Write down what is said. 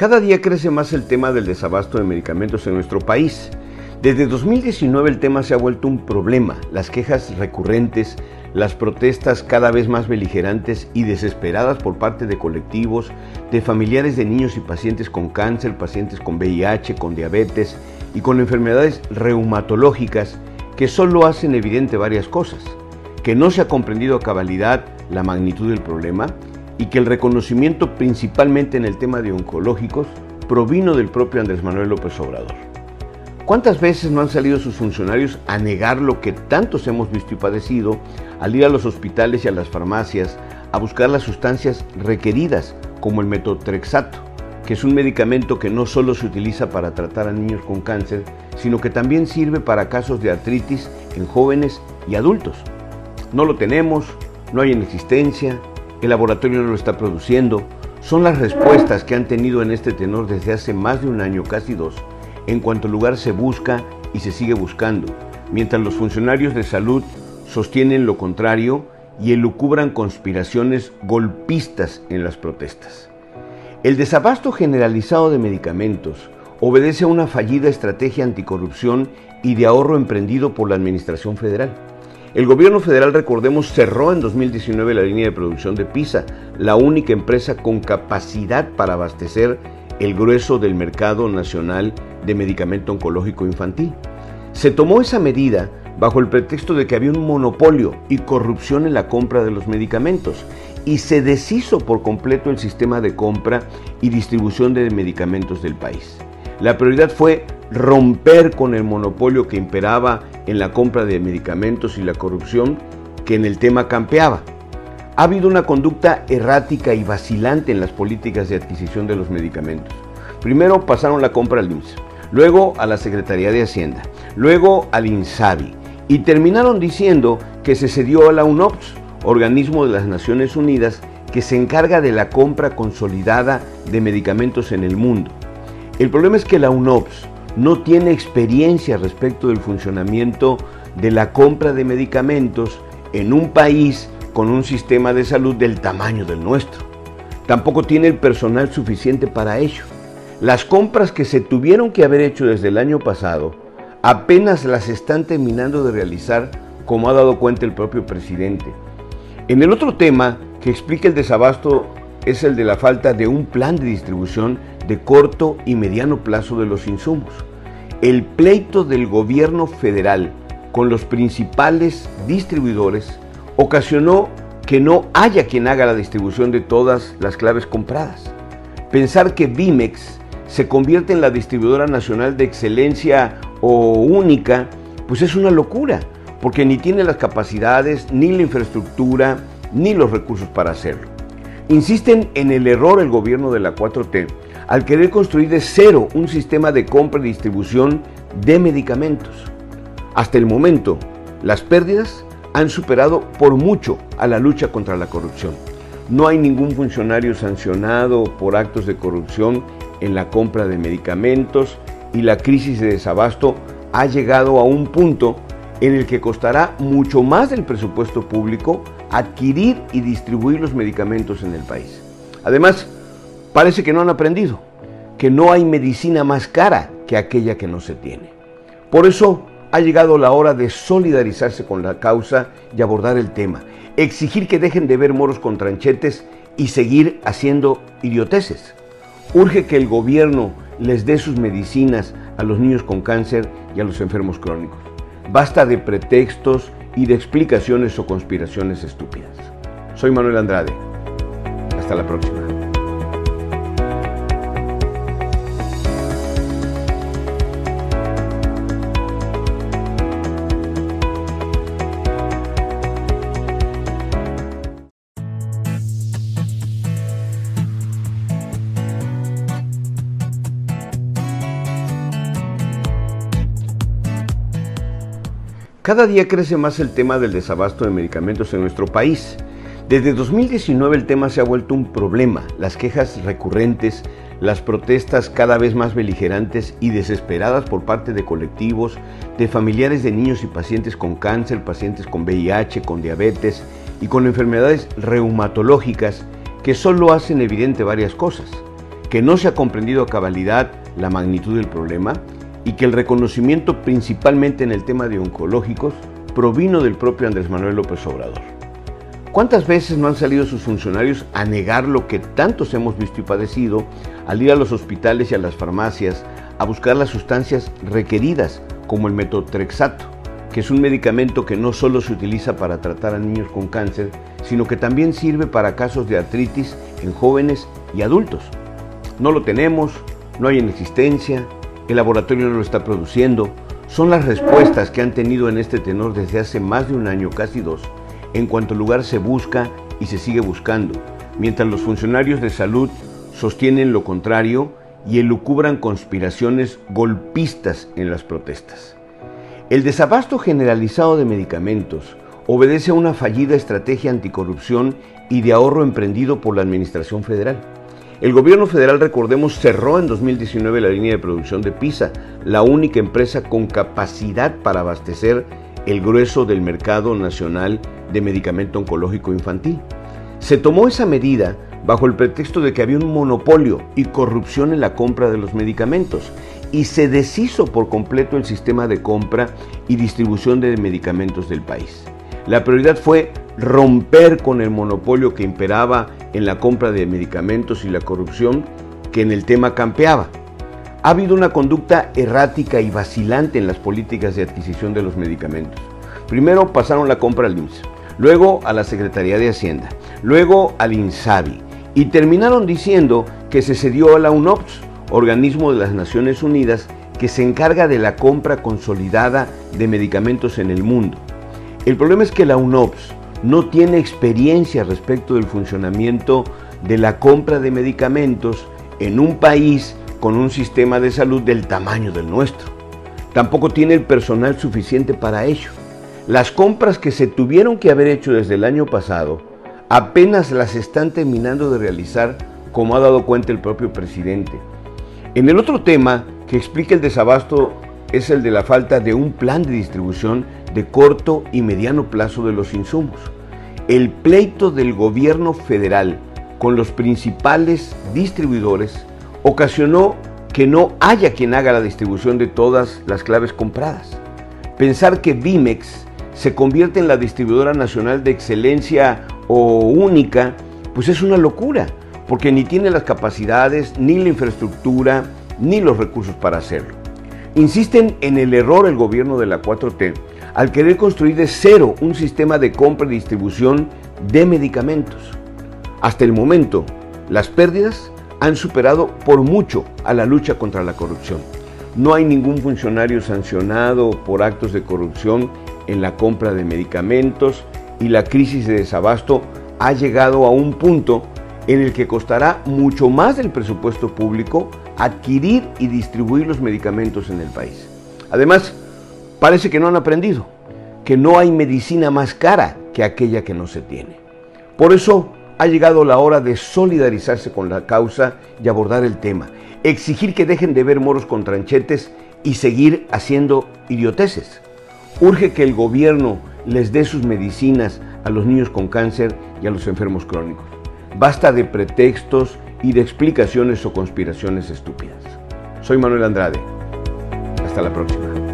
Cada día crece más el tema del desabasto de medicamentos en nuestro país. Desde 2019 el tema se ha vuelto un problema. Las quejas recurrentes, las protestas cada vez más beligerantes y desesperadas por parte de colectivos, de familiares de niños y pacientes con cáncer, pacientes con VIH, con diabetes y con enfermedades reumatológicas que solo hacen evidente varias cosas. Que no se ha comprendido a cabalidad la magnitud del problema, y que el reconocimiento principalmente en el tema de oncológicos provino del propio Andrés Manuel López Obrador. ¿Cuántas veces no han salido sus funcionarios a negar lo que tantos hemos visto y padecido al ir a los hospitales y a las farmacias a buscar las sustancias requeridas como el metotrexato, que es un medicamento que no solo se utiliza para tratar a niños con cáncer, sino que también sirve para casos de artritis en jóvenes y adultos? No lo tenemos, no hay en existencia, el laboratorio no lo está produciendo, son las respuestas que han tenido en este tenor desde hace más de un año, casi dos, en cuanto lugar se busca y se sigue buscando, mientras los funcionarios de salud sostienen lo contrario y elucubran conspiraciones golpistas en las protestas. El desabasto generalizado de medicamentos obedece a una fallida estrategia anticorrupción y de ahorro emprendido por la Administración Federal. El gobierno federal, recordemos, cerró en 2019 la línea de producción de PISA, la única empresa con capacidad para abastecer el grueso del mercado nacional de medicamento oncológico infantil. Se tomó esa medida bajo el pretexto de que había un monopolio y corrupción en la compra de los medicamentos y se deshizo por completo el sistema de compra y distribución de medicamentos del país. La prioridad fue romper con el monopolio que imperaba en la compra de medicamentos y la corrupción que en el tema campeaba. Ha habido una conducta errática y vacilante en las políticas de adquisición de los medicamentos. Primero pasaron la compra al IMSS, luego a la Secretaría de Hacienda, luego al INSABI y terminaron diciendo que se cedió a la UNOPS, organismo de las Naciones Unidas que se encarga de la compra consolidada de medicamentos en el mundo. El problema es que la UNOPS no tiene experiencia respecto del funcionamiento de la compra de medicamentos en un país con un sistema de salud del tamaño del nuestro. Tampoco tiene el personal suficiente para ello. Las compras que se tuvieron que haber hecho desde el año pasado apenas las están terminando de realizar, como ha dado cuenta el propio presidente. En el otro tema que explica el desabasto es el de la falta de un plan de distribución de corto y mediano plazo de los insumos. El pleito del gobierno federal con los principales distribuidores ocasionó que no haya quien haga la distribución de todas las claves compradas. Pensar que Bimex se convierte en la distribuidora nacional de excelencia o única, pues es una locura, porque ni tiene las capacidades, ni la infraestructura, ni los recursos para hacerlo. Insisten en el error el gobierno de la 4T al querer construir de cero un sistema de compra y distribución de medicamentos. Hasta el momento, las pérdidas han superado por mucho a la lucha contra la corrupción. No hay ningún funcionario sancionado por actos de corrupción en la compra de medicamentos y la crisis de desabasto ha llegado a un punto en el que costará mucho más del presupuesto público adquirir y distribuir los medicamentos en el país. Además, Parece que no han aprendido que no hay medicina más cara que aquella que no se tiene. Por eso ha llegado la hora de solidarizarse con la causa y abordar el tema, exigir que dejen de ver moros con tranchetes y seguir haciendo idioteces. Urge que el gobierno les dé sus medicinas a los niños con cáncer y a los enfermos crónicos. Basta de pretextos y de explicaciones o conspiraciones estúpidas. Soy Manuel Andrade. Hasta la próxima. Cada día crece más el tema del desabasto de medicamentos en nuestro país. Desde 2019 el tema se ha vuelto un problema. Las quejas recurrentes, las protestas cada vez más beligerantes y desesperadas por parte de colectivos, de familiares de niños y pacientes con cáncer, pacientes con VIH, con diabetes y con enfermedades reumatológicas que solo hacen evidente varias cosas. que no se ha comprendido a cabalidad la magnitud del problema y que el reconocimiento principalmente en el tema de oncológicos provino del propio Andrés Manuel López Obrador. ¿Cuántas veces no han salido sus funcionarios a negar lo que tantos hemos visto y padecido al ir a los hospitales y a las farmacias a buscar las sustancias requeridas, como el metotrexato, que es un medicamento que no solo se utiliza para tratar a niños con cáncer, sino que también sirve para casos de artritis en jóvenes y adultos? No lo tenemos, no hay en existencia, el laboratorio lo está produciendo. Son las respuestas que han tenido en este tenor desde hace más de un año, casi dos, en cuanto lugar se busca y se sigue buscando, mientras los funcionarios de salud sostienen lo contrario y elucubran conspiraciones golpistas en las protestas. El desabasto generalizado de medicamentos obedece a una fallida estrategia anticorrupción y de ahorro emprendido por la Administración Federal. El gobierno federal, recordemos, cerró en 2019 la línea de producción de PISA, la única empresa con capacidad para abastecer el grueso del mercado nacional de medicamento oncológico infantil. Se tomó esa medida bajo el pretexto de que había un monopolio y corrupción en la compra de los medicamentos y se deshizo por completo el sistema de compra y distribución de medicamentos del país. La prioridad fue romper con el monopolio que imperaba en la compra de medicamentos y la corrupción que en el tema campeaba. Ha habido una conducta errática y vacilante en las políticas de adquisición de los medicamentos. Primero pasaron la compra al IMSS, luego a la Secretaría de Hacienda, luego al INSABI y terminaron diciendo que se cedió a la UNOPS, organismo de las Naciones Unidas que se encarga de la compra consolidada de medicamentos en el mundo. El problema es que la UNOPS no tiene experiencia respecto del funcionamiento de la compra de medicamentos en un país con un sistema de salud del tamaño del nuestro. Tampoco tiene el personal suficiente para ello. Las compras que se tuvieron que haber hecho desde el año pasado apenas las están terminando de realizar, como ha dado cuenta el propio presidente. En el otro tema que explica el desabasto es el de la falta de un plan de distribución de corto y mediano plazo de los insumos. El pleito del gobierno federal con los principales distribuidores ocasionó que no haya quien haga la distribución de todas las claves compradas. Pensar que Vimex se convierte en la distribuidora nacional de excelencia o única, pues es una locura, porque ni tiene las capacidades, ni la infraestructura, ni los recursos para hacerlo. Insisten en el error el gobierno de la 4T al querer construir de cero un sistema de compra y distribución de medicamentos. Hasta el momento, las pérdidas han superado por mucho a la lucha contra la corrupción. No hay ningún funcionario sancionado por actos de corrupción en la compra de medicamentos y la crisis de desabasto ha llegado a un punto en el que costará mucho más del presupuesto público adquirir y distribuir los medicamentos en el país. Además, parece que no han aprendido que no hay medicina más cara que aquella que no se tiene. Por eso ha llegado la hora de solidarizarse con la causa y abordar el tema, exigir que dejen de ver moros con tranchetes y seguir haciendo idioteces. Urge que el gobierno les dé sus medicinas a los niños con cáncer y a los enfermos crónicos. Basta de pretextos y de explicaciones o conspiraciones estúpidas. Soy Manuel Andrade. Hasta la próxima.